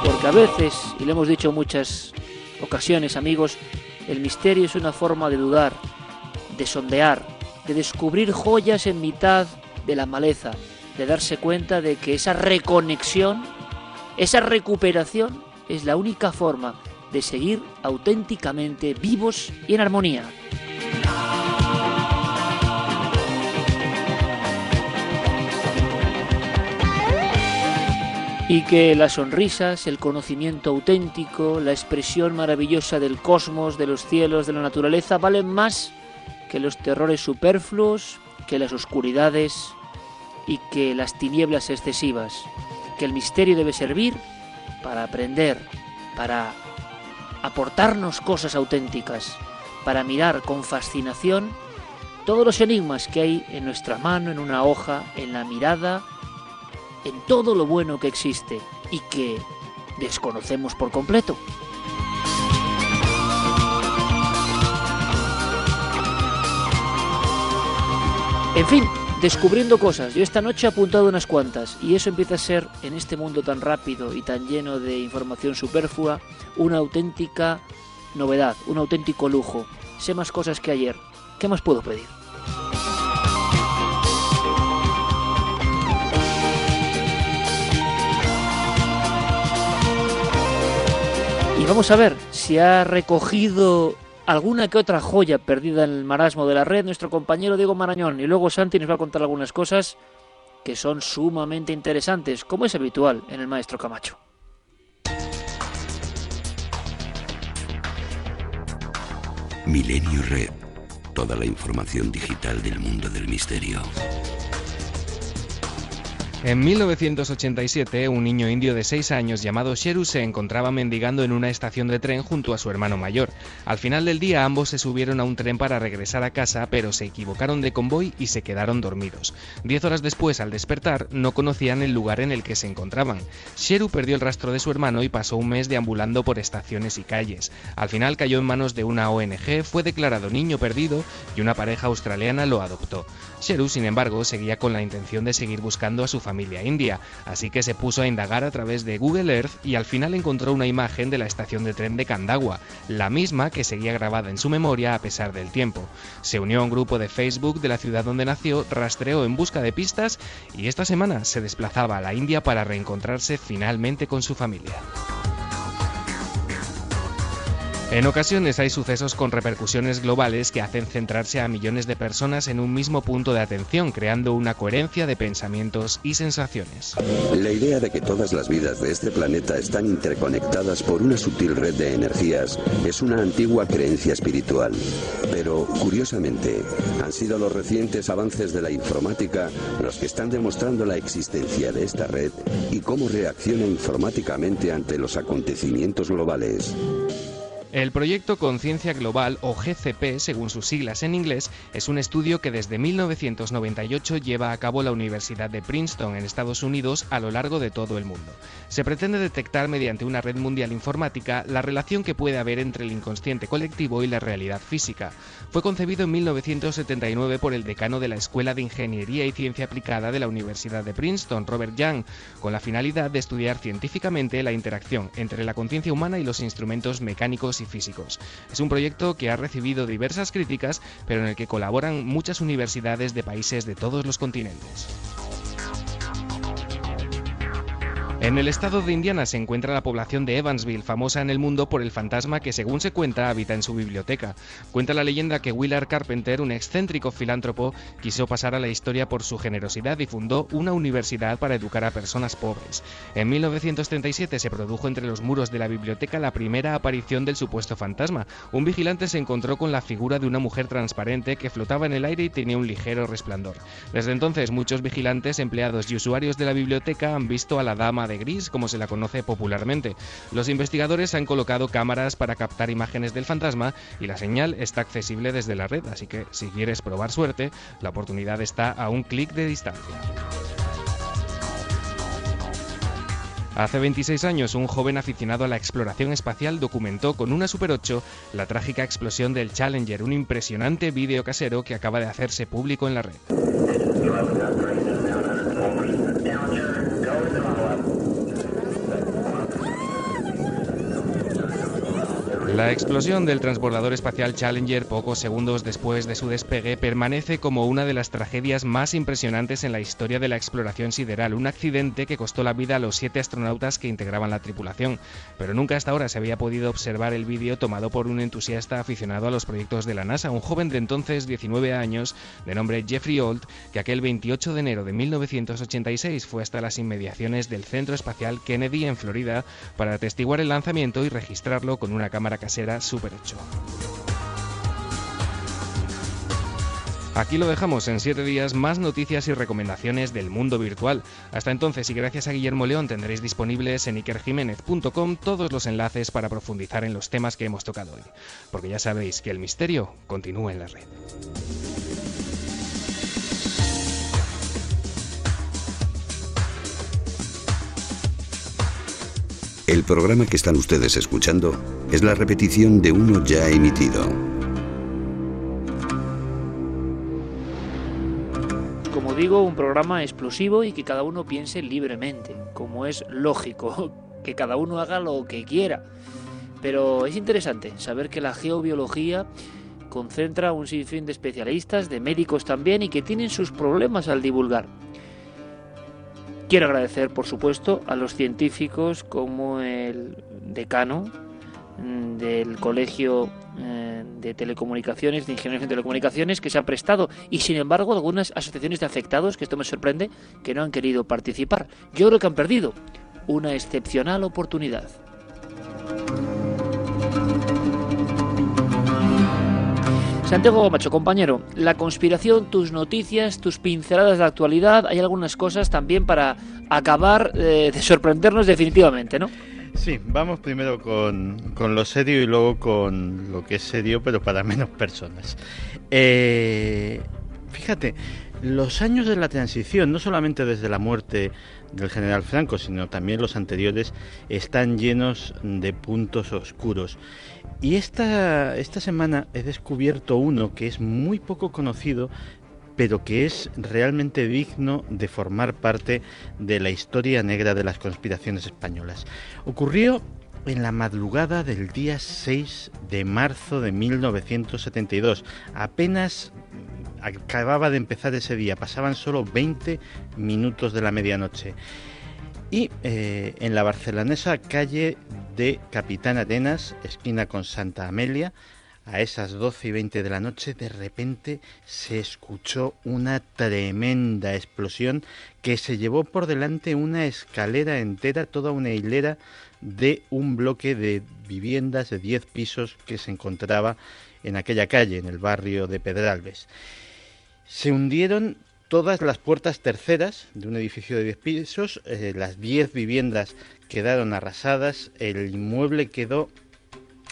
Porque a veces, y lo hemos dicho en muchas ocasiones amigos, el misterio es una forma de dudar, de sondear, de descubrir joyas en mitad de la maleza, de darse cuenta de que esa reconexión esa recuperación es la única forma de seguir auténticamente vivos y en armonía. Y que las sonrisas, el conocimiento auténtico, la expresión maravillosa del cosmos, de los cielos, de la naturaleza, valen más que los terrores superfluos, que las oscuridades y que las tinieblas excesivas que el misterio debe servir para aprender, para aportarnos cosas auténticas, para mirar con fascinación todos los enigmas que hay en nuestra mano, en una hoja, en la mirada, en todo lo bueno que existe y que desconocemos por completo. En fin, descubriendo cosas. Yo esta noche he apuntado unas cuantas y eso empieza a ser, en este mundo tan rápido y tan lleno de información superflua, una auténtica novedad, un auténtico lujo. Sé más cosas que ayer. ¿Qué más puedo pedir? Y vamos a ver si ha recogido alguna que otra joya perdida en el marasmo de la red, nuestro compañero Diego Marañón. Y luego Santi nos va a contar algunas cosas que son sumamente interesantes, como es habitual en el maestro Camacho. Milenio Red, toda la información digital del mundo del misterio. En 1987, un niño indio de 6 años llamado Sheru se encontraba mendigando en una estación de tren junto a su hermano mayor. Al final del día ambos se subieron a un tren para regresar a casa, pero se equivocaron de convoy y se quedaron dormidos. Diez horas después, al despertar, no conocían el lugar en el que se encontraban. Sheru perdió el rastro de su hermano y pasó un mes deambulando por estaciones y calles. Al final cayó en manos de una ONG, fue declarado niño perdido y una pareja australiana lo adoptó. Sheru, sin embargo, seguía con la intención de seguir buscando a su familia india, así que se puso a indagar a través de Google Earth y al final encontró una imagen de la estación de tren de Kandagua, la misma que seguía grabada en su memoria a pesar del tiempo. Se unió a un grupo de Facebook de la ciudad donde nació, rastreó en busca de pistas y esta semana se desplazaba a la India para reencontrarse finalmente con su familia. En ocasiones hay sucesos con repercusiones globales que hacen centrarse a millones de personas en un mismo punto de atención, creando una coherencia de pensamientos y sensaciones. La idea de que todas las vidas de este planeta están interconectadas por una sutil red de energías es una antigua creencia espiritual. Pero, curiosamente, han sido los recientes avances de la informática los que están demostrando la existencia de esta red y cómo reacciona informáticamente ante los acontecimientos globales. El proyecto Conciencia Global, o GCP, según sus siglas en inglés, es un estudio que desde 1998 lleva a cabo la Universidad de Princeton en Estados Unidos a lo largo de todo el mundo. Se pretende detectar mediante una red mundial informática la relación que puede haber entre el inconsciente colectivo y la realidad física. Fue concebido en 1979 por el decano de la Escuela de Ingeniería y Ciencia Aplicada de la Universidad de Princeton, Robert Young, con la finalidad de estudiar científicamente la interacción entre la conciencia humana y los instrumentos mecánicos físicos. Es un proyecto que ha recibido diversas críticas, pero en el que colaboran muchas universidades de países de todos los continentes. En el estado de Indiana se encuentra la población de Evansville, famosa en el mundo por el fantasma que, según se cuenta, habita en su biblioteca. Cuenta la leyenda que Willard Carpenter, un excéntrico filántropo, quiso pasar a la historia por su generosidad y fundó una universidad para educar a personas pobres. En 1937 se produjo entre los muros de la biblioteca la primera aparición del supuesto fantasma. Un vigilante se encontró con la figura de una mujer transparente que flotaba en el aire y tenía un ligero resplandor. Desde entonces, muchos vigilantes, empleados y usuarios de la biblioteca han visto a la dama de gris, como se la conoce popularmente. Los investigadores han colocado cámaras para captar imágenes del fantasma y la señal está accesible desde la red, así que si quieres probar suerte, la oportunidad está a un clic de distancia. Hace 26 años, un joven aficionado a la exploración espacial documentó con una Super 8 la trágica explosión del Challenger, un impresionante vídeo casero que acaba de hacerse público en la red. La explosión del transbordador espacial Challenger pocos segundos después de su despegue permanece como una de las tragedias más impresionantes en la historia de la exploración sideral, un accidente que costó la vida a los siete astronautas que integraban la tripulación. Pero nunca hasta ahora se había podido observar el vídeo tomado por un entusiasta aficionado a los proyectos de la NASA, un joven de entonces 19 años, de nombre Jeffrey Old, que aquel 28 de enero de 1986 fue hasta las inmediaciones del Centro Espacial Kennedy en Florida para atestiguar el lanzamiento y registrarlo con una cámara casera Super 8. Aquí lo dejamos en 7 días, más noticias y recomendaciones del mundo virtual. Hasta entonces y gracias a Guillermo León tendréis disponibles en ikerjiménez.com todos los enlaces para profundizar en los temas que hemos tocado hoy. Porque ya sabéis que el misterio continúa en la red. El programa que están ustedes escuchando es la repetición de uno ya emitido. Como digo, un programa explosivo y que cada uno piense libremente, como es lógico, que cada uno haga lo que quiera. Pero es interesante saber que la geobiología concentra un sinfín de especialistas, de médicos también, y que tienen sus problemas al divulgar. Quiero agradecer, por supuesto, a los científicos como el decano mm, del Colegio eh, de Telecomunicaciones, de Ingenieros de Telecomunicaciones, que se ha prestado y sin embargo algunas asociaciones de afectados, que esto me sorprende, que no han querido participar. Yo creo que han perdido una excepcional oportunidad. Santiago Macho, compañero, la conspiración, tus noticias, tus pinceladas de actualidad, hay algunas cosas también para acabar eh, de sorprendernos definitivamente, ¿no? Sí, vamos primero con, con, lo serio y luego con lo que es serio, pero para menos personas. Eh, fíjate, los años de la transición, no solamente desde la muerte del general Franco, sino también los anteriores, están llenos de puntos oscuros. Y esta, esta semana he descubierto uno que es muy poco conocido, pero que es realmente digno de formar parte de la historia negra de las conspiraciones españolas. Ocurrió en la madrugada del día 6 de marzo de 1972. Apenas acababa de empezar ese día, pasaban solo 20 minutos de la medianoche. Y eh, en la barcelonesa calle de Capitán Arenas, esquina con Santa Amelia, a esas 12 y 20 de la noche, de repente se escuchó una tremenda explosión que se llevó por delante una escalera entera, toda una hilera de un bloque de viviendas de 10 pisos que se encontraba en aquella calle, en el barrio de Pedralbes. Se hundieron todas las puertas terceras de un edificio de 10 pisos, eh, las 10 viviendas quedaron arrasadas, el inmueble quedó,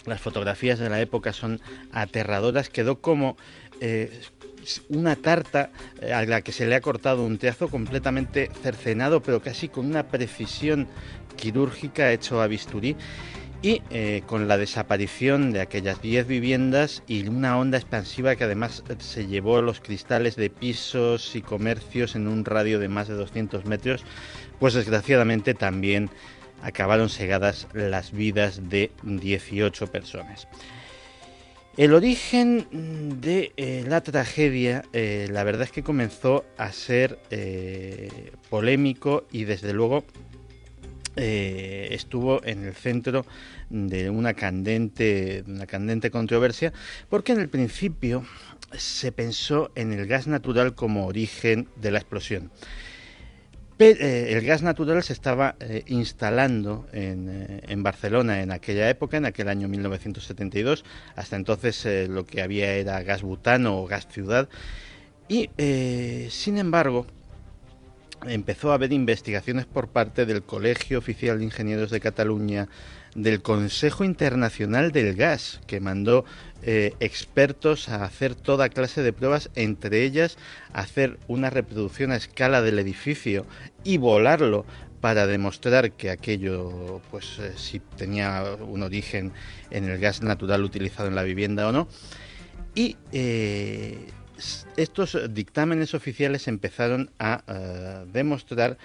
las fotografías de la época son aterradoras, quedó como eh, una tarta eh, a la que se le ha cortado un trazo completamente cercenado, pero casi con una precisión quirúrgica hecho a bisturí y eh, con la desaparición de aquellas 10 viviendas y una onda expansiva que además eh, se llevó los cristales de pisos y comercios en un radio de más de 200 metros, pues desgraciadamente también acabaron segadas las vidas de 18 personas. El origen de eh, la tragedia, la verdad es que comenzó a ser polémico y desde luego eh, estuvo en el centro de una candente, una candente controversia, porque en el principio se pensó en el gas natural como origen de la explosión. Eh, el gas natural se estaba eh, instalando en, en, Barcelona en aquella época, en aquel año 1972. Hasta entonces lo que había era gas butano o gas ciudad. Y, sin embargo, empezó a haber investigaciones por parte del Colegio Oficial de Ingenieros de Cataluña, del Consejo Internacional del Gas, que mandó eh, expertos a hacer toda clase de pruebas, entre ellas hacer una reproducción a escala del edificio y volarlo para demostrar que aquello, pues, eh, si tenía un origen en el gas natural utilizado en la vivienda o no. Y eh, estos dictámenes oficiales empezaron a eh, demostrar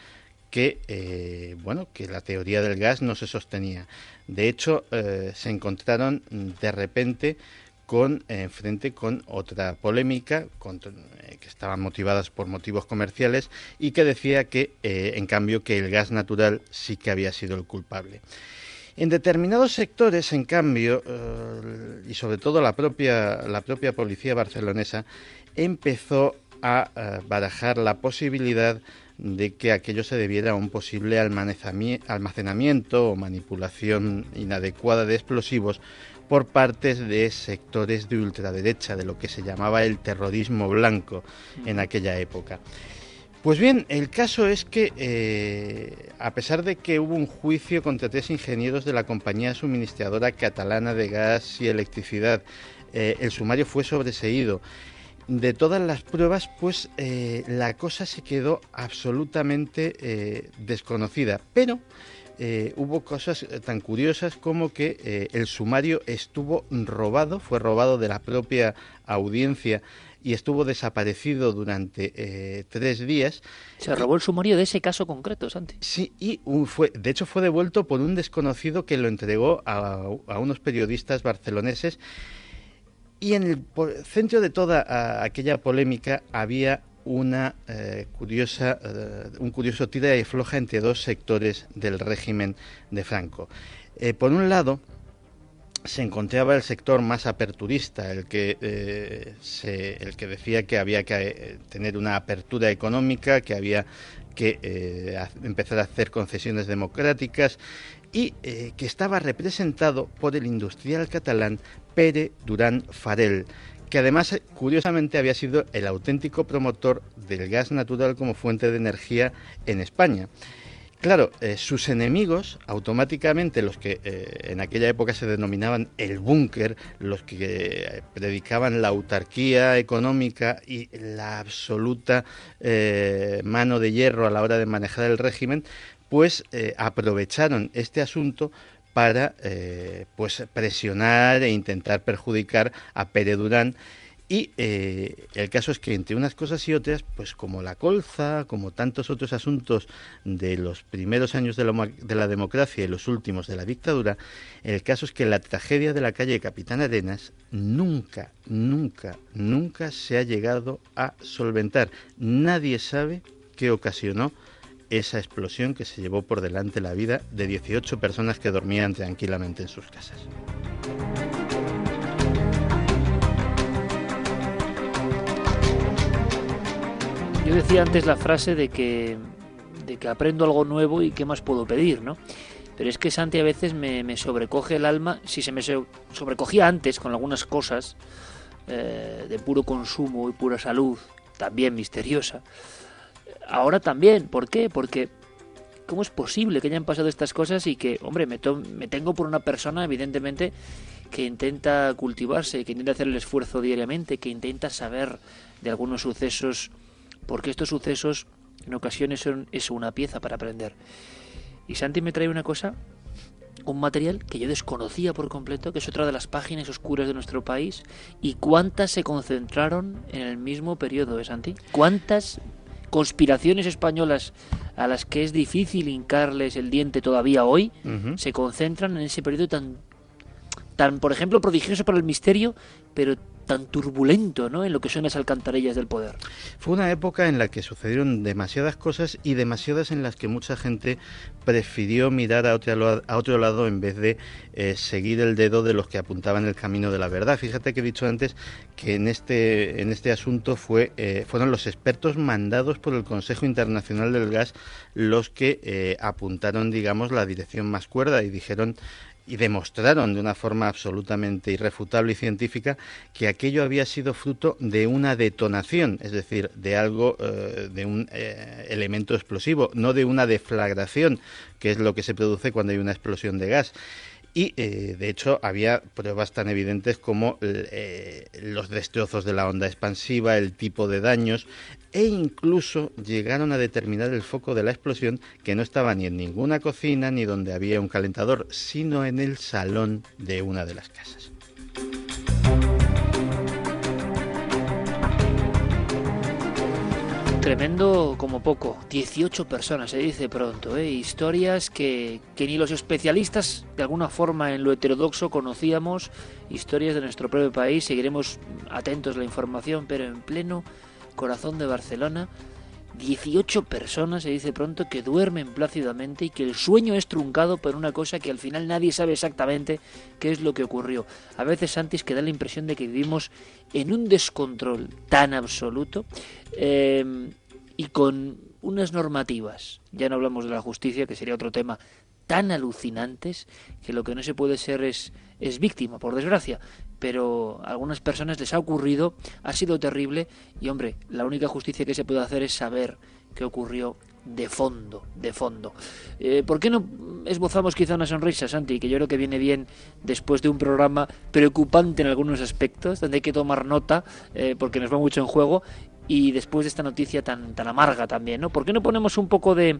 que eh, bueno que la teoría del gas no se sostenía. De hecho, eh, se encontraron de repente con frente con otra polémica que estaban motivadas por motivos comerciales y que decía que en cambio que el gas natural sí que había sido el culpable. En determinados sectores, en cambio, y sobre todo la propia, la propia policía barcelonesa, empezó a eh, barajar la posibilidad de que aquello se debiera a un posible almacenamiento o manipulación inadecuada de explosivos por partes de sectores de ultraderecha, de lo que se llamaba el terrorismo blanco en aquella época. Pues bien, el caso es que, eh, a pesar de que hubo un juicio contra tres ingenieros de la compañía suministradora catalana de gas y electricidad, eh, el sumario fue sobreseído de todas las pruebas, pues eh, la cosa se quedó absolutamente eh, desconocida. Pero eh, hubo cosas tan curiosas como que el sumario estuvo robado, fue robado de la propia audiencia y estuvo desaparecido durante tres días. Se robó el sumario de ese caso concreto, Santi. Sí, y fue, de hecho fue devuelto por un desconocido que lo entregó a, a unos periodistas barceloneses y en el centro de toda aquella polémica había una eh, curiosa, eh, un curioso tira y floja entre dos sectores del régimen de Franco. Eh, por un lado, se encontraba el sector más aperturista, el que, eh, el que decía que había que tener una apertura económica, que había que empezar a hacer concesiones democráticas y que estaba representado por el industrial catalán Pere Durán Farel, que además curiosamente había sido el auténtico promotor del gas natural como fuente de energía en España. Claro, eh, sus enemigos, automáticamente los que eh, en aquella época se denominaban el búnker, los que eh, predicaban la autarquía económica y la absoluta mano de hierro a la hora de manejar el régimen, pues aprovecharon este asunto para pues presionar e intentar perjudicar a Pere Durán y eh, el caso es que entre unas cosas y otras, pues como la colza, como tantos otros asuntos de los primeros años de la, de la, democracia y los últimos de la dictadura, el caso es que la tragedia de la calle Capitán Arenas nunca, nunca, nunca se ha llegado a solventar. Nadie sabe qué ocasionó esa explosión que se llevó por delante la vida de 18 personas que dormían tranquilamente en sus casas. Yo decía antes la frase de que, de que aprendo algo nuevo y qué más puedo pedir, ¿no? Pero es que Santi a veces me, sobrecoge el alma, si se me sobrecogía antes con algunas cosas eh, de puro consumo y pura salud, también misteriosa, ahora también, ¿por qué? Porque ¿cómo es posible que hayan pasado estas cosas y que, hombre, me, tengo por una persona, evidentemente, que intenta cultivarse, que intenta hacer el esfuerzo diariamente, que intenta saber de algunos sucesos porque estos sucesos en ocasiones son es una pieza para aprender. Y Santi me trae una cosa, un material que yo desconocía por completo, que es otra de las páginas oscuras de nuestro país, y cuántas se concentraron en el mismo periodo, ¿eh, Santi? ¿Cuántas conspiraciones españolas a las que es difícil hincarles el diente todavía hoy se concentran en ese periodo tan tan, por ejemplo, prodigioso para el misterio, pero tan turbulento ¿no? en lo que son las alcantarillas del poder. Fue una época en la que sucedieron demasiadas cosas y demasiadas en las que mucha gente prefirió mirar a otro, a otro lado en vez de eh, seguir el dedo de los que apuntaban el camino de la verdad. Fíjate que he dicho antes que en este, en este asunto fue, eh, fueron los expertos mandados por el Consejo Internacional del Gas los que eh, apuntaron, digamos, la dirección más cuerda y dijeron y demostraron de una forma absolutamente irrefutable y científica que aquello había sido fruto de una detonación, es decir, de algo, eh, de un eh, elemento explosivo, no de una deflagración, que es lo que se produce cuando hay una explosión de gas. Y eh, de hecho había pruebas tan evidentes como eh, los destrozos de la onda expansiva, el tipo de daños e incluso llegaron a determinar el foco de la explosión que no estaba ni en ninguna cocina ni donde había un calentador, sino en el salón de una de las casas. Tremendo como poco, 18 personas, se dice pronto, ¿eh? historias que, que, ni los especialistas de alguna forma en lo heterodoxo conocíamos, historias de nuestro propio país, seguiremos atentos a la información, pero en pleno corazón de Barcelona, 18 personas, se dice pronto, que duermen plácidamente y que el sueño es truncado por una cosa que al final nadie sabe exactamente qué es lo que ocurrió. A veces, antes que da la impresión de que vivimos en un descontrol tan absoluto eh, y con unas normativas, ya no hablamos de la justicia, que sería otro tema, tan alucinantes que lo que no se puede ser es, es víctima, por desgracia. Pero a algunas personas les ha ocurrido, ha sido terrible y hombre, la única justicia que se puede hacer es saber qué ocurrió de fondo, de fondo. Eh, ¿Por qué no esbozamos quizá una sonrisa, Santi, que yo creo que viene bien después de un programa preocupante en algunos aspectos, donde hay que tomar nota, eh, porque nos va mucho en juego, y después de esta noticia tan, tan amarga también, ¿no? ¿Por qué no ponemos un poco de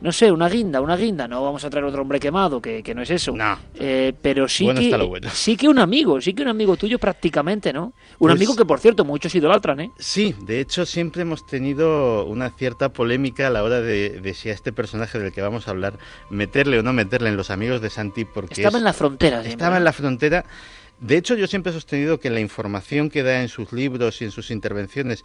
no sé, una guinda, una guinda, no vamos a traer otro hombre quemado, que, no es eso. No. Eh, pero sí que, sí que un amigo, sí que un amigo tuyo prácticamente, ¿no? Un pues amigo que, por cierto, muchos idolatran, ¿eh? Sí, de hecho siempre hemos tenido una cierta polémica a la hora de, si a este personaje del que vamos a hablar, meterle o no meterle en los amigos de Santi, porque... Estaba en la frontera. Estaba en la frontera De hecho, yo siempre he sostenido que la información que da en sus libros y en sus intervenciones,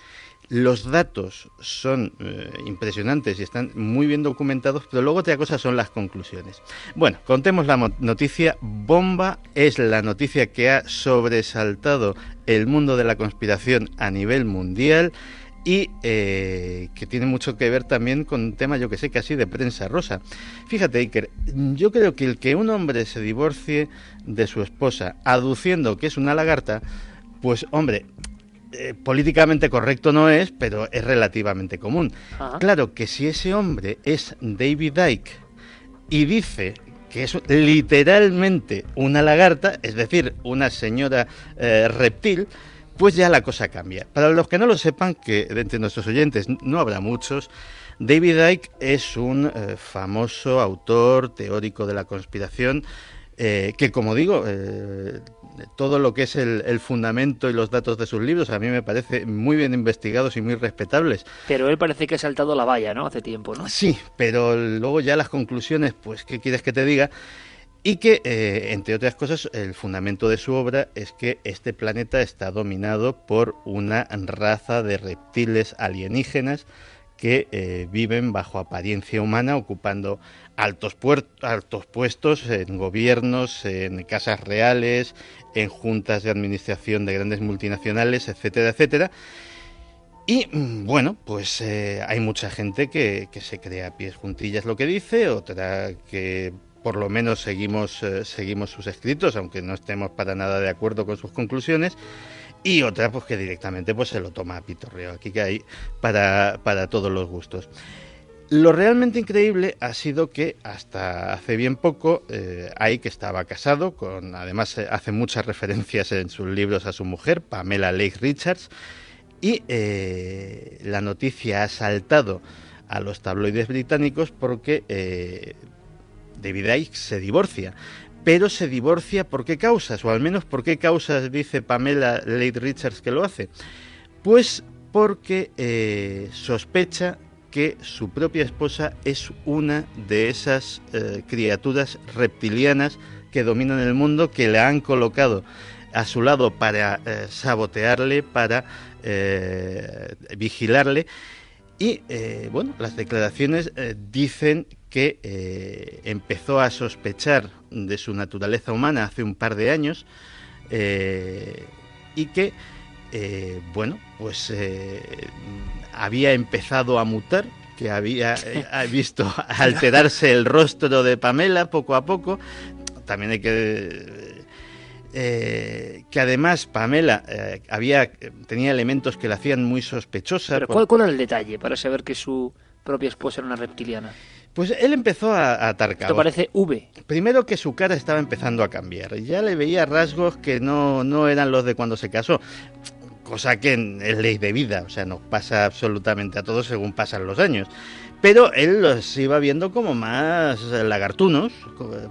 los datos son eh, impresionantes y están muy bien documentados, pero luego otra cosa son las conclusiones. Bueno, contemos la noticia. Bomba es la noticia que ha sobresaltado el mundo de la conspiración a nivel mundial y eh, que tiene mucho que ver también con un tema, yo que sé, casi de prensa rosa. Fíjate, Iker, yo creo que el que un hombre se divorcie de su esposa aduciendo que es una lagarta, pues hombre, eh, políticamente correcto no es, pero es relativamente común. Claro que si ese hombre es David Icke y dice que es literalmente una lagarta, es decir, una señora eh, reptil, pues ya la cosa cambia. Para los que no lo sepan, que entre nuestros oyentes no habrá muchos, David Icke es un eh, famoso autor teórico de la conspiración eh, que, como digo, eh, todo lo que es el, fundamento y los datos de sus libros a mí me parece muy bien investigados y muy respetables. Pero él parece que ha saltado la valla, ¿no? Hace tiempo, ¿no? Sí, pero luego ya las conclusiones, pues, ¿qué quieres que te diga? Y que, eh, entre otras cosas, el fundamento de su obra es que este planeta está dominado por una raza de reptiles alienígenas que eh, viven bajo apariencia humana, ocupando altos, altos puestos en gobiernos, en casas reales, en juntas de administración de grandes multinacionales, etcétera, etcétera. Y mm, bueno, pues eh, hay mucha gente que, que, se crea pies juntillas lo que dice, otra que por lo menos seguimos, eh, seguimos sus escritos, aunque no estemos para nada de acuerdo con sus conclusiones, y otra pues que directamente pues se lo toma a pitorreo, aquí que hay para, para todos los gustos. Lo realmente increíble ha sido que hasta hace bien poco eh, que estaba casado con, además eh, hace muchas referencias en sus libros a su mujer, Pamela Lake Richards, y eh, la noticia ha saltado a los tabloides británicos porque David Icke se divorcia. Pero se divorcia por qué causas, o al menos por qué causas dice Pamela Lade Richards que lo hace. Pues porque eh, sospecha que su propia esposa es una de esas eh, criaturas reptilianas que dominan el mundo, que le han colocado a su lado para eh, sabotearle, para vigilarle. Y bueno, las declaraciones dicen que eh, empezó a sospechar de su naturaleza humana hace un par de años eh, y que, eh, bueno, pues había empezado a mutar, que había visto alterarse el rostro de Pamela poco a poco. También hay que que además Pamela había tenía elementos que la hacían muy sospechosa. Pero ¿cuál, ¿cuál, era el detalle para saber que su propia esposa era una reptiliana? Pues él empezó a, atar Esto parece V. Primero que su cara estaba empezando a cambiar. Ya le veía rasgos que no, no eran los de cuando se casó. Cosa que es ley de vida, o sea, nos pasa absolutamente a todos según pasan los años. Pero él los iba viendo como más lagartunos,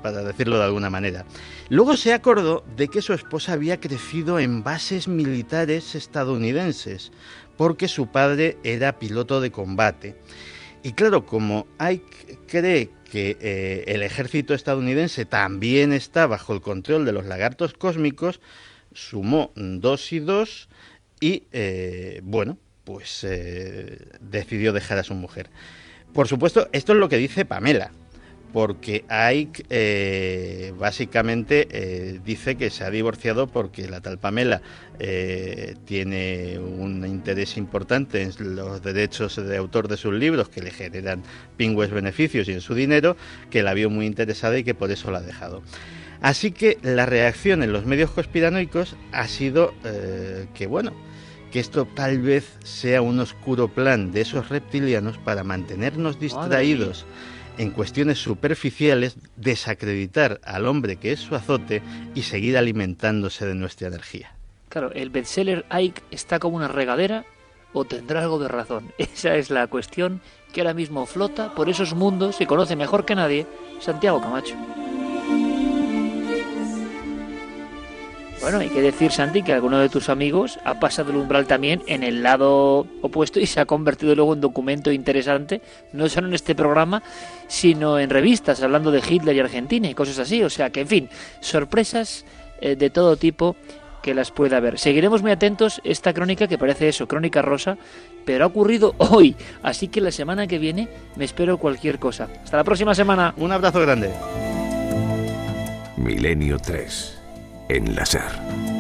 para decirlo de alguna manera. Luego se acordó de que su esposa había crecido en bases militares estadounidenses, porque su padre era piloto de combate. Y claro, como Ike cree que eh, el ejército estadounidense también está bajo el control de los lagartos cósmicos, sumó dos y dos y, eh, bueno, pues eh, decidió dejar a su mujer. Por supuesto, esto es lo que dice Pamela porque Ike eh, básicamente eh, dice que se ha divorciado porque la tal Pamela eh, tiene un interés importante en los derechos de autor de sus libros que le generan pingües beneficios y en su dinero, que la vio muy interesada y que por eso la ha dejado. Así que la reacción en los medios conspiranoicos ha sido que, bueno, que esto tal vez sea un oscuro plan de esos reptilianos para mantenernos distraídos en cuestiones superficiales, desacreditar al hombre que es su azote y seguir alimentándose de nuestra energía. Claro, el bestseller Ike está como una regadera o tendrá algo de razón. Esa es la cuestión que ahora mismo flota por esos mundos y conoce mejor que nadie Santiago Camacho. Bueno, hay que decir, Sandy, que alguno de tus amigos ha pasado el umbral también en el lado opuesto y se ha convertido luego en documento interesante, no solo en este programa, sino en revistas, hablando de Hitler y Argentina y cosas así. O sea que, en fin, sorpresas eh, de todo tipo que las pueda haber. Seguiremos muy atentos esta crónica que parece eso, crónica rosa, pero ha ocurrido hoy, así que la semana que viene me espero cualquier cosa. Hasta la próxima semana. Un abrazo grande. Milenio 3 Enlazar.